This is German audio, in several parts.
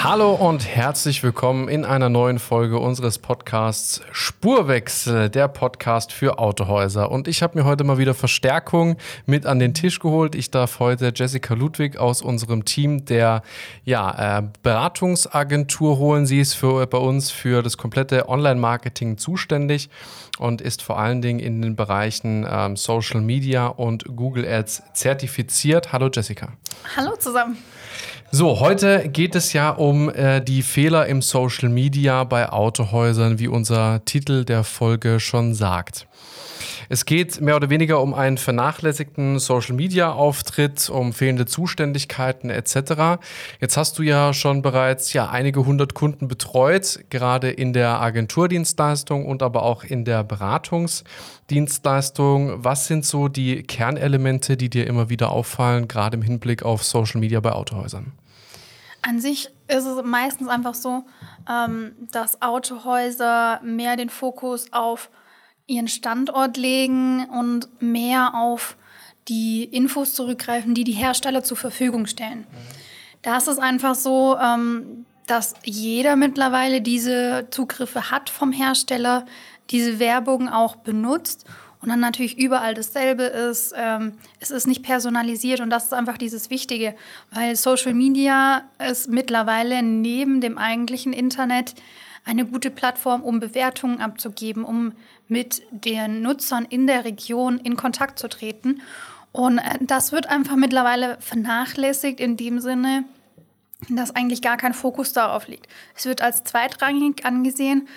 Hallo und herzlich willkommen in einer neuen Folge unseres Podcasts Spurwechsel, der Podcast für Autohäuser. Und ich habe mir heute mal wieder Verstärkung mit an den Tisch geholt. Ich darf heute Jessica Ludwig aus unserem Team der ja, äh, Beratungsagentur holen. Sie ist für, bei uns für das komplette Online-Marketing zuständig und ist vor allen Dingen in den Bereichen ähm, Social Media und Google Ads zertifiziert. Hallo Jessica. Hallo zusammen. So, heute geht es ja um äh, die Fehler im Social Media bei Autohäusern, wie unser Titel der Folge schon sagt. Es geht mehr oder weniger um einen vernachlässigten Social-Media-Auftritt, um fehlende Zuständigkeiten etc. Jetzt hast du ja schon bereits ja einige hundert Kunden betreut, gerade in der Agenturdienstleistung und aber auch in der Beratungsdienstleistung. Was sind so die Kernelemente, die dir immer wieder auffallen, gerade im Hinblick auf Social Media bei Autohäusern? An sich ist es meistens einfach so, ähm, dass Autohäuser mehr den Fokus auf ihren Standort legen und mehr auf die Infos zurückgreifen, die die Hersteller zur Verfügung stellen. Da ist einfach so, ähm, dass jeder mittlerweile diese Zugriffe hat vom Hersteller, diese Werbung auch benutzt und dann natürlich überall dasselbe ist. Ähm, es ist nicht personalisiert und das ist einfach dieses Wichtige, weil Social Media ist mittlerweile neben dem eigentlichen Internet eine gute Plattform, um Bewertungen abzugeben, um mit den Nutzern in der Region in Kontakt zu treten. Und äh, das wird einfach mittlerweile vernachlässigt in dem Sinne, dass eigentlich gar kein Fokus darauf liegt. Es wird als zweitrangig angesehen,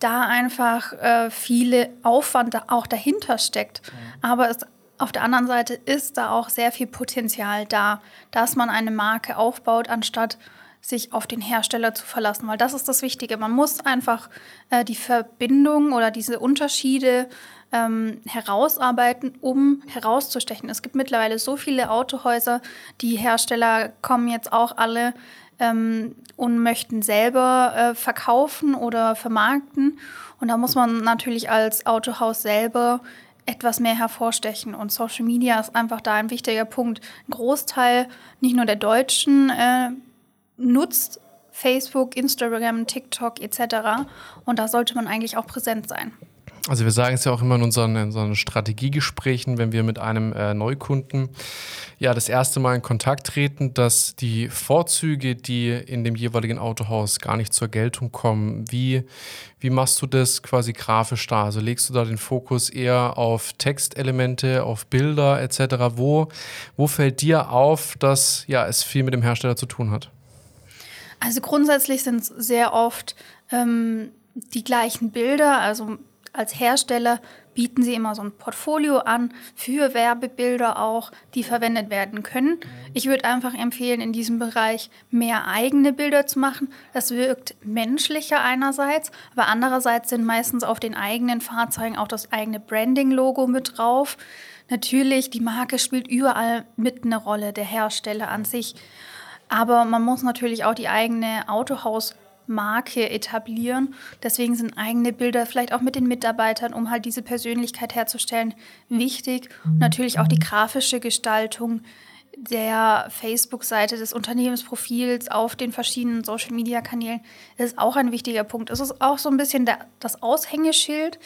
da einfach äh, viele Aufwand da auch dahinter steckt. Mhm. Aber es, auf der anderen Seite ist da auch sehr viel Potenzial da, dass man eine Marke aufbaut, anstatt sich auf den Hersteller zu verlassen, weil das ist das Wichtige. Man muss einfach äh, die Verbindung oder diese Unterschiede ähm, herausarbeiten, um herauszustechen. Es gibt mittlerweile so viele Autohäuser, die Hersteller kommen jetzt auch alle ähm, und möchten selber äh, verkaufen oder vermarkten. Und da muss man natürlich als Autohaus selber etwas mehr hervorstechen. Und Social Media ist einfach da ein wichtiger Punkt. Ein Großteil nicht nur der Deutschen äh, nutzt Facebook, Instagram, TikTok etc. Und da sollte man eigentlich auch präsent sein. Also wir sagen es ja auch immer in unseren, in unseren Strategiegesprächen, wenn wir mit einem äh, Neukunden ja das erste Mal in Kontakt treten, dass die Vorzüge, die in dem jeweiligen Autohaus gar nicht zur Geltung kommen, wie, wie machst du das quasi grafisch da? Also legst du da den Fokus eher auf Textelemente, auf Bilder etc.? Wo, wo fällt dir auf, dass ja, es viel mit dem Hersteller zu tun hat? Also grundsätzlich sind es sehr oft ähm, die gleichen Bilder. Also als Hersteller bieten sie immer so ein Portfolio an für Werbebilder auch, die verwendet werden können. Ich würde einfach empfehlen, in diesem Bereich mehr eigene Bilder zu machen. Das wirkt menschlicher einerseits, aber andererseits sind meistens auf den eigenen Fahrzeugen auch das eigene Branding-Logo mit drauf. Natürlich, die Marke spielt überall mit eine Rolle, der Hersteller an sich. Aber man muss natürlich auch die eigene Autohausmarke etablieren. Deswegen sind eigene Bilder vielleicht auch mit den Mitarbeitern, um halt diese Persönlichkeit herzustellen, wichtig. Und natürlich auch die grafische Gestaltung der Facebook-Seite des Unternehmensprofils auf den verschiedenen Social-Media-Kanälen ist auch ein wichtiger Punkt. Es ist auch so ein bisschen der, das Aushängeschild,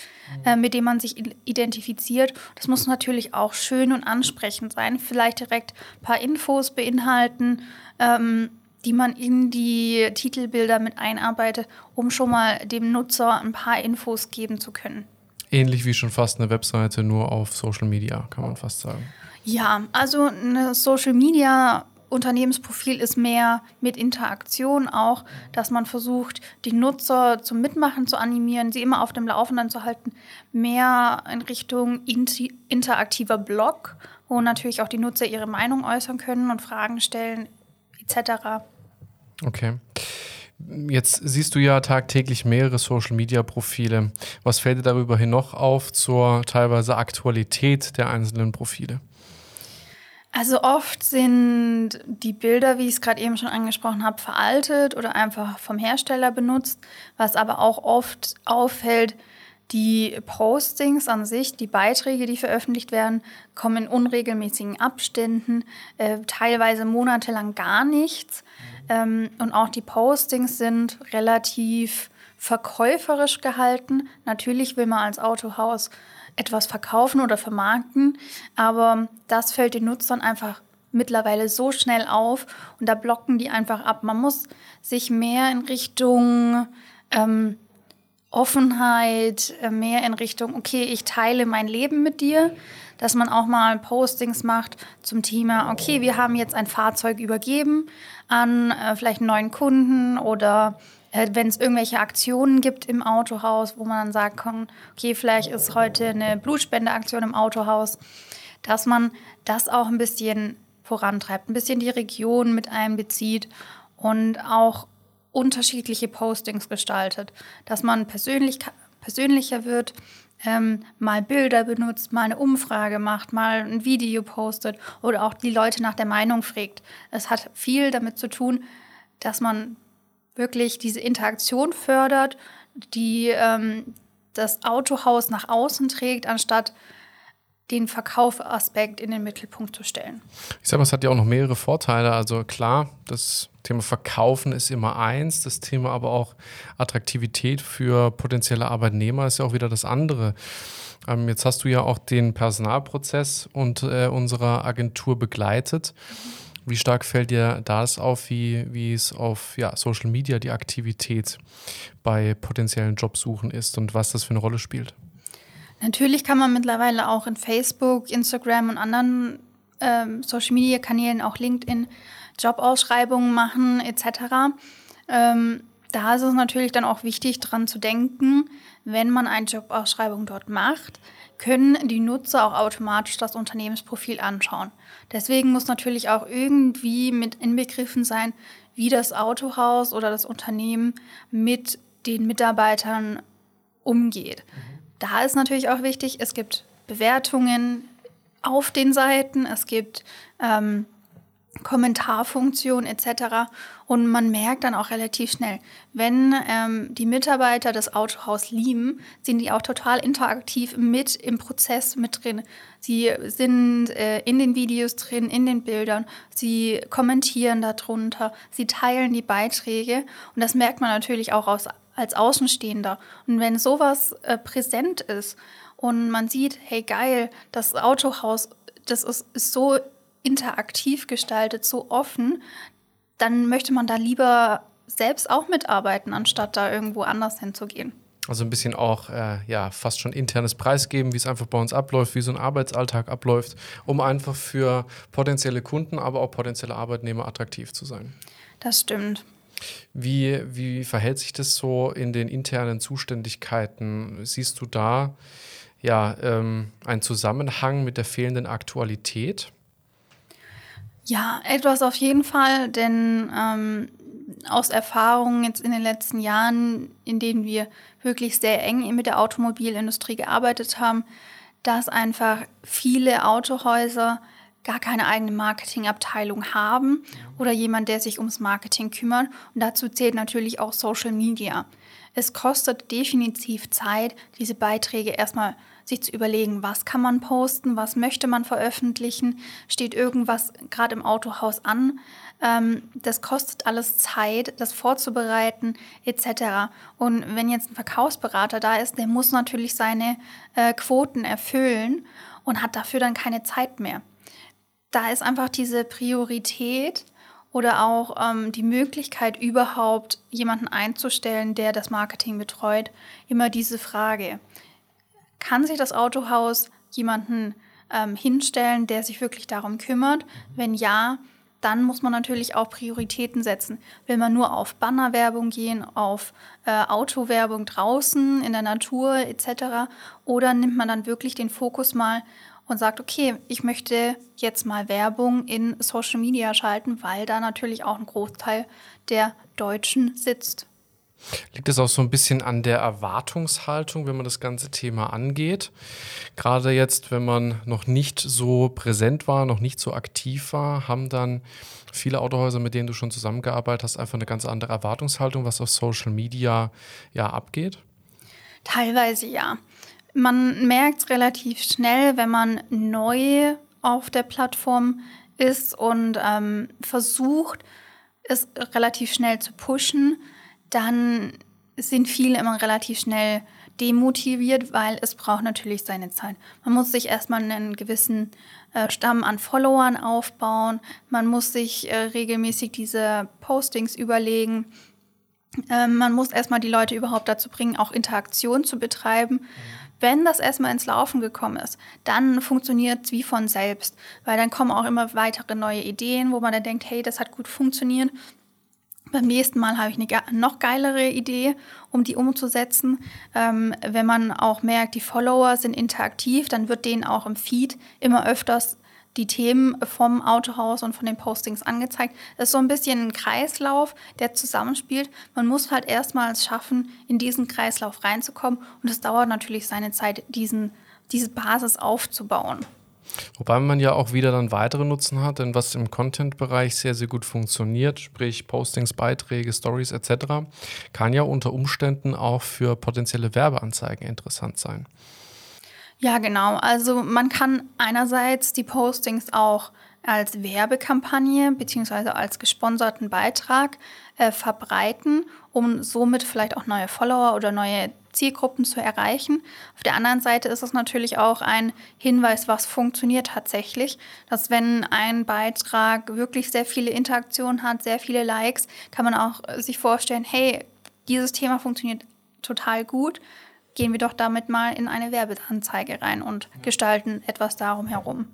äh, mit dem man sich identifiziert. Das muss natürlich auch schön und ansprechend sein. Vielleicht direkt ein paar Infos beinhalten, ähm, die man in die Titelbilder mit einarbeitet, um schon mal dem Nutzer ein paar Infos geben zu können. Ähnlich wie schon fast eine Webseite, nur auf Social Media, kann man fast sagen. Ja, also eine Social Media Unternehmensprofil ist mehr mit Interaktion auch, dass man versucht, die Nutzer zum Mitmachen zu animieren, sie immer auf dem Laufenden zu halten, mehr in Richtung interaktiver Blog, wo natürlich auch die Nutzer ihre Meinung äußern können und Fragen stellen etc. Okay. Jetzt siehst du ja tagtäglich mehrere Social-Media-Profile. Was fällt dir darüber hin noch auf zur teilweise Aktualität der einzelnen Profile? Also oft sind die Bilder, wie ich es gerade eben schon angesprochen habe, veraltet oder einfach vom Hersteller benutzt. Was aber auch oft auffällt, die Postings an sich, die Beiträge, die veröffentlicht werden, kommen in unregelmäßigen Abständen, äh, teilweise monatelang gar nichts. Ähm, und auch die Postings sind relativ verkäuferisch gehalten. Natürlich will man als Autohaus etwas verkaufen oder vermarkten, aber das fällt den Nutzern einfach mittlerweile so schnell auf und da blocken die einfach ab. Man muss sich mehr in Richtung ähm, Offenheit, äh, mehr in Richtung, okay, ich teile mein Leben mit dir, dass man auch mal Postings macht zum Thema, okay, wir haben jetzt ein Fahrzeug übergeben an äh, vielleicht einen neuen Kunden oder wenn es irgendwelche Aktionen gibt im Autohaus, wo man dann kann, okay, vielleicht ist heute eine Blutspendeaktion im Autohaus, dass man das auch ein bisschen vorantreibt, ein bisschen die Region mit einbezieht und auch unterschiedliche Postings gestaltet, dass man persönlich, persönlicher wird, ähm, mal Bilder benutzt, mal eine Umfrage macht, mal ein Video postet oder auch die Leute nach der Meinung fragt. Es hat viel damit zu tun, dass man wirklich diese Interaktion fördert, die ähm, das Autohaus nach außen trägt, anstatt den Verkaufaspekt in den Mittelpunkt zu stellen. Ich sage, es hat ja auch noch mehrere Vorteile. Also klar, das Thema Verkaufen ist immer eins, das Thema aber auch Attraktivität für potenzielle Arbeitnehmer ist ja auch wieder das andere. Ähm, jetzt hast du ja auch den Personalprozess und äh, unserer Agentur begleitet. Mhm wie stark fällt dir das auf, wie, wie es auf ja, Social Media die Aktivität bei potenziellen Jobsuchen ist und was das für eine Rolle spielt? Natürlich kann man mittlerweile auch in Facebook, Instagram und anderen ähm, Social Media Kanälen, auch LinkedIn, Jobausschreibungen machen etc. Ähm, da ist es natürlich dann auch wichtig, daran zu denken, wenn man eine Jobausschreibung dort macht, können die Nutzer auch automatisch das Unternehmensprofil anschauen. Deswegen muss natürlich auch irgendwie mit inbegriffen sein, wie das Autohaus oder das Unternehmen mit den Mitarbeitern umgeht. Mhm. Da ist natürlich auch wichtig, es gibt Bewertungen auf den Seiten, es gibt ähm, Kommentarfunktion etc. Und man merkt dann auch relativ schnell, wenn ähm, die Mitarbeiter das Autohaus lieben, sind die auch total interaktiv mit im Prozess mit drin. Sie sind äh, in den Videos drin, in den Bildern, sie kommentieren darunter, sie teilen die Beiträge und das merkt man natürlich auch aus, als Außenstehender. Und wenn sowas äh, präsent ist und man sieht, hey geil, das Autohaus, das ist, ist so interaktiv gestaltet, so offen, dann möchte man da lieber selbst auch mitarbeiten, anstatt da irgendwo anders hinzugehen. Also ein bisschen auch, äh, ja, fast schon internes Preisgeben, wie es einfach bei uns abläuft, wie so ein Arbeitsalltag abläuft, um einfach für potenzielle Kunden, aber auch potenzielle Arbeitnehmer attraktiv zu sein. Das stimmt. Wie, wie verhält sich das so in den internen Zuständigkeiten? Siehst du da ja ähm, einen Zusammenhang mit der fehlenden Aktualität? Ja, etwas auf jeden Fall, denn ähm, aus Erfahrungen jetzt in den letzten Jahren, in denen wir wirklich sehr eng mit der Automobilindustrie gearbeitet haben, dass einfach viele Autohäuser gar keine eigene Marketingabteilung haben oder jemand, der sich ums Marketing kümmert. Und dazu zählt natürlich auch Social Media. Es kostet definitiv Zeit, diese Beiträge erstmal sich zu überlegen, was kann man posten, was möchte man veröffentlichen, steht irgendwas gerade im Autohaus an. Ähm, das kostet alles Zeit, das vorzubereiten etc. Und wenn jetzt ein Verkaufsberater da ist, der muss natürlich seine äh, Quoten erfüllen und hat dafür dann keine Zeit mehr. Da ist einfach diese Priorität oder auch ähm, die Möglichkeit überhaupt jemanden einzustellen, der das Marketing betreut, immer diese Frage. Kann sich das Autohaus jemanden ähm, hinstellen, der sich wirklich darum kümmert? Wenn ja, dann muss man natürlich auch Prioritäten setzen. Will man nur auf Bannerwerbung gehen, auf äh, Autowerbung draußen, in der Natur etc. Oder nimmt man dann wirklich den Fokus mal und sagt, okay, ich möchte jetzt mal Werbung in Social Media schalten, weil da natürlich auch ein Großteil der Deutschen sitzt. Liegt es auch so ein bisschen an der Erwartungshaltung, wenn man das ganze Thema angeht? Gerade jetzt, wenn man noch nicht so präsent war, noch nicht so aktiv war, haben dann viele Autohäuser, mit denen du schon zusammengearbeitet hast, einfach eine ganz andere Erwartungshaltung, was auf Social Media ja abgeht? Teilweise ja. Man merkt relativ schnell, wenn man neu auf der Plattform ist und ähm, versucht, es relativ schnell zu pushen, dann sind viele immer relativ schnell demotiviert, weil es braucht natürlich seine Zeit. Man muss sich erstmal einen gewissen äh, Stamm an Followern aufbauen, man muss sich äh, regelmäßig diese Postings überlegen, ähm, man muss erstmal die Leute überhaupt dazu bringen, auch Interaktion zu betreiben. Mhm. Wenn das erstmal ins Laufen gekommen ist, dann funktioniert es wie von selbst, weil dann kommen auch immer weitere neue Ideen, wo man dann denkt, hey, das hat gut funktioniert. Beim nächsten Mal habe ich eine noch geilere Idee, um die umzusetzen. Ähm, wenn man auch merkt, die Follower sind interaktiv, dann wird denen auch im Feed immer öfters die Themen vom Autohaus und von den Postings angezeigt. Das ist so ein bisschen ein Kreislauf, der zusammenspielt. Man muss halt erstmals schaffen, in diesen Kreislauf reinzukommen. Und es dauert natürlich seine Zeit, diesen, diese Basis aufzubauen. Wobei man ja auch wieder dann weitere Nutzen hat, denn was im Content-Bereich sehr, sehr gut funktioniert, sprich Postings, Beiträge, Stories etc., kann ja unter Umständen auch für potenzielle Werbeanzeigen interessant sein. Ja, genau. Also man kann einerseits die Postings auch als Werbekampagne bzw. als gesponserten Beitrag äh, verbreiten, um somit vielleicht auch neue Follower oder neue Zielgruppen zu erreichen. Auf der anderen Seite ist es natürlich auch ein Hinweis, was funktioniert tatsächlich. Dass wenn ein Beitrag wirklich sehr viele Interaktionen hat, sehr viele Likes, kann man auch sich vorstellen, hey, dieses Thema funktioniert total gut gehen wir doch damit mal in eine Werbeanzeige rein und gestalten etwas darum herum.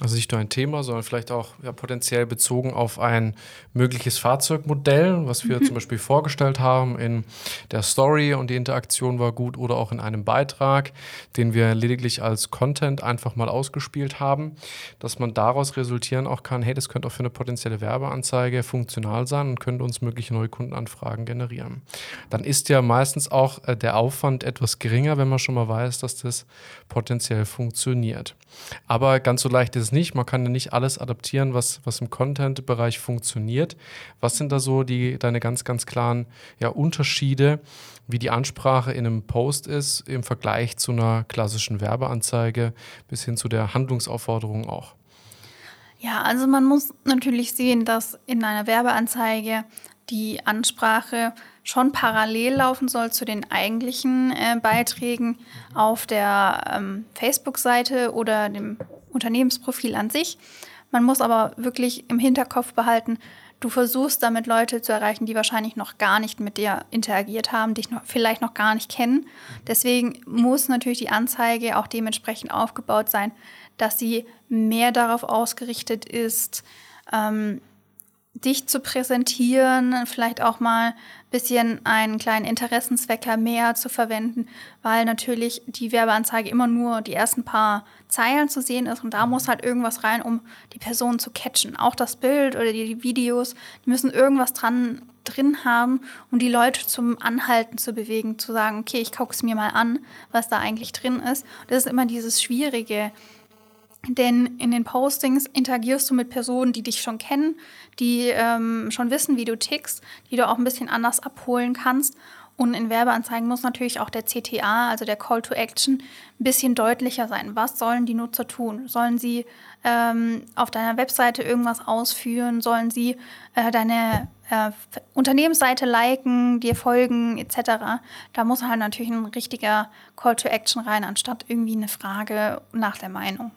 Also nicht nur ein Thema, sondern vielleicht auch ja, potenziell bezogen auf ein mögliches Fahrzeugmodell, was wir mhm. zum Beispiel vorgestellt haben in der Story und die Interaktion war gut oder auch in einem Beitrag, den wir lediglich als Content einfach mal ausgespielt haben, dass man daraus resultieren auch kann, hey, das könnte auch für eine potenzielle Werbeanzeige funktional sein und könnte uns mögliche neue Kundenanfragen generieren. Dann ist ja meistens auch äh, der Aufwand etwas geringer, wenn man schon mal weiß, dass das potenziell funktioniert. Aber ganz so leicht ist es nicht. Man kann ja nicht alles adaptieren, was, was im Content-Bereich funktioniert. Was sind da so die, deine ganz, ganz klaren ja, Unterschiede, wie die Ansprache in einem Post ist im Vergleich zu einer klassischen Werbeanzeige bis hin zu der Handlungsaufforderung auch? Ja, also man muss natürlich sehen, dass in einer Werbeanzeige die Ansprache schon parallel laufen soll zu den eigentlichen äh, Beiträgen auf der ähm, Facebook-Seite oder dem Unternehmensprofil an sich. Man muss aber wirklich im Hinterkopf behalten, du versuchst damit Leute zu erreichen, die wahrscheinlich noch gar nicht mit dir interagiert haben, dich noch, vielleicht noch gar nicht kennen. Deswegen muss natürlich die Anzeige auch dementsprechend aufgebaut sein, dass sie mehr darauf ausgerichtet ist, ähm, dich zu präsentieren, vielleicht auch mal bisschen einen kleinen Interessenswecker mehr zu verwenden, weil natürlich die Werbeanzeige immer nur die ersten paar Zeilen zu sehen ist und da muss halt irgendwas rein, um die Person zu catchen. Auch das Bild oder die Videos, die müssen irgendwas dran drin haben, um die Leute zum Anhalten zu bewegen, zu sagen, okay, ich gucke es mir mal an, was da eigentlich drin ist. Das ist immer dieses Schwierige, denn in den Postings interagierst du mit Personen, die dich schon kennen, die ähm, schon wissen, wie du tickst, die du auch ein bisschen anders abholen kannst. Und in Werbeanzeigen muss natürlich auch der CTA, also der Call to Action, ein bisschen deutlicher sein. Was sollen die Nutzer tun? Sollen sie ähm, auf deiner Webseite irgendwas ausführen? Sollen sie äh, deine äh, Unternehmensseite liken, dir folgen etc.? Da muss halt natürlich ein richtiger Call to Action rein, anstatt irgendwie eine Frage nach der Meinung.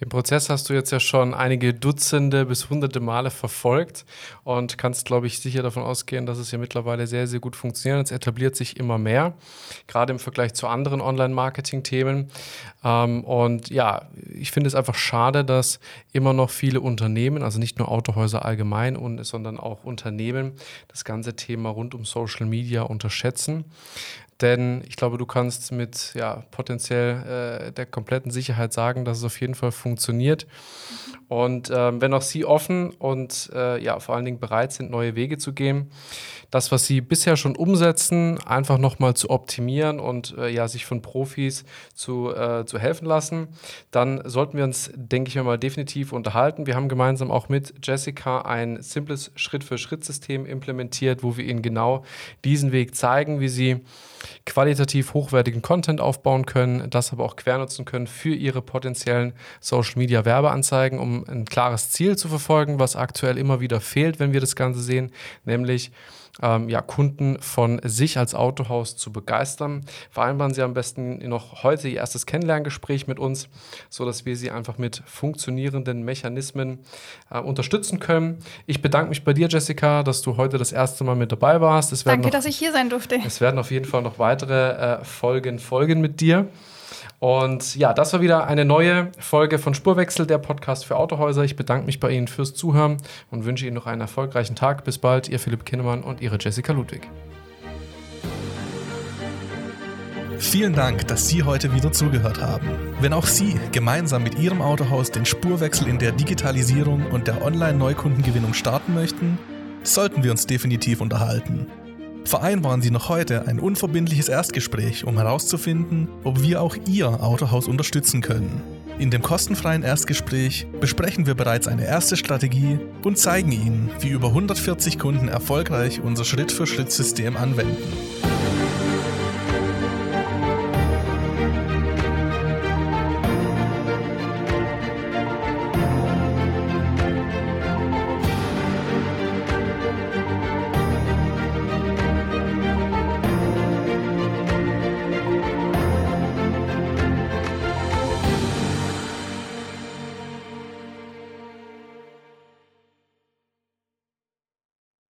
Den Prozess hast du jetzt ja schon einige Dutzende bis hunderte Male verfolgt und kannst, glaube ich, sicher davon ausgehen, dass es ja mittlerweile sehr, sehr gut funktioniert. Es etabliert sich immer mehr, gerade im Vergleich zu anderen Online-Marketing-Themen. Ähm, und ja, ich finde es einfach schade, dass immer noch viele Unternehmen, also nicht nur Autohäuser allgemein, sondern auch Unternehmen, das ganze Thema rund um Social Media unterschätzen. Denn ich glaube, du kannst mit ja, potenziell äh, der kompletten Sicherheit sagen, dass es auf jeden Fall funktioniert. Und ähm, wenn auch Sie offen und äh, ja, vor allen Dingen bereit sind, neue Wege zu gehen, das, was Sie bisher schon umsetzen, einfach nochmal zu optimieren und äh, ja, sich von Profis zu, äh, zu helfen lassen, dann sollten wir uns, denke ich mal, definitiv unterhalten. Wir haben gemeinsam auch mit Jessica ein simples Schritt-für-Schritt-System implementiert, wo wir Ihnen genau diesen Weg zeigen, wie Sie qualitativ hochwertigen Content aufbauen können, das aber auch quernutzen können für ihre potenziellen Social Media Werbeanzeigen, um ein klares Ziel zu verfolgen, was aktuell immer wieder fehlt, wenn wir das Ganze sehen, nämlich ähm, ja, Kunden von sich als Autohaus zu begeistern. Vereinbaren Sie am besten noch heute Ihr erstes Kennenlerngespräch mit uns, sodass wir Sie einfach mit funktionierenden Mechanismen äh, unterstützen können. Ich bedanke mich bei dir, Jessica, dass du heute das erste Mal mit dabei warst. Danke, noch, dass ich hier sein durfte. Es werden auf jeden Fall noch weitere äh, Folgen folgen mit dir. Und ja, das war wieder eine neue Folge von Spurwechsel, der Podcast für Autohäuser. Ich bedanke mich bei Ihnen fürs Zuhören und wünsche Ihnen noch einen erfolgreichen Tag. Bis bald, Ihr Philipp Kinnemann und Ihre Jessica Ludwig. Vielen Dank, dass Sie heute wieder zugehört haben. Wenn auch Sie gemeinsam mit Ihrem Autohaus den Spurwechsel in der Digitalisierung und der Online-Neukundengewinnung starten möchten, sollten wir uns definitiv unterhalten. Vereinbaren Sie noch heute ein unverbindliches Erstgespräch, um herauszufinden, ob wir auch Ihr Autohaus unterstützen können. In dem kostenfreien Erstgespräch besprechen wir bereits eine erste Strategie und zeigen Ihnen, wie über 140 Kunden erfolgreich unser Schritt-für-Schritt-System anwenden.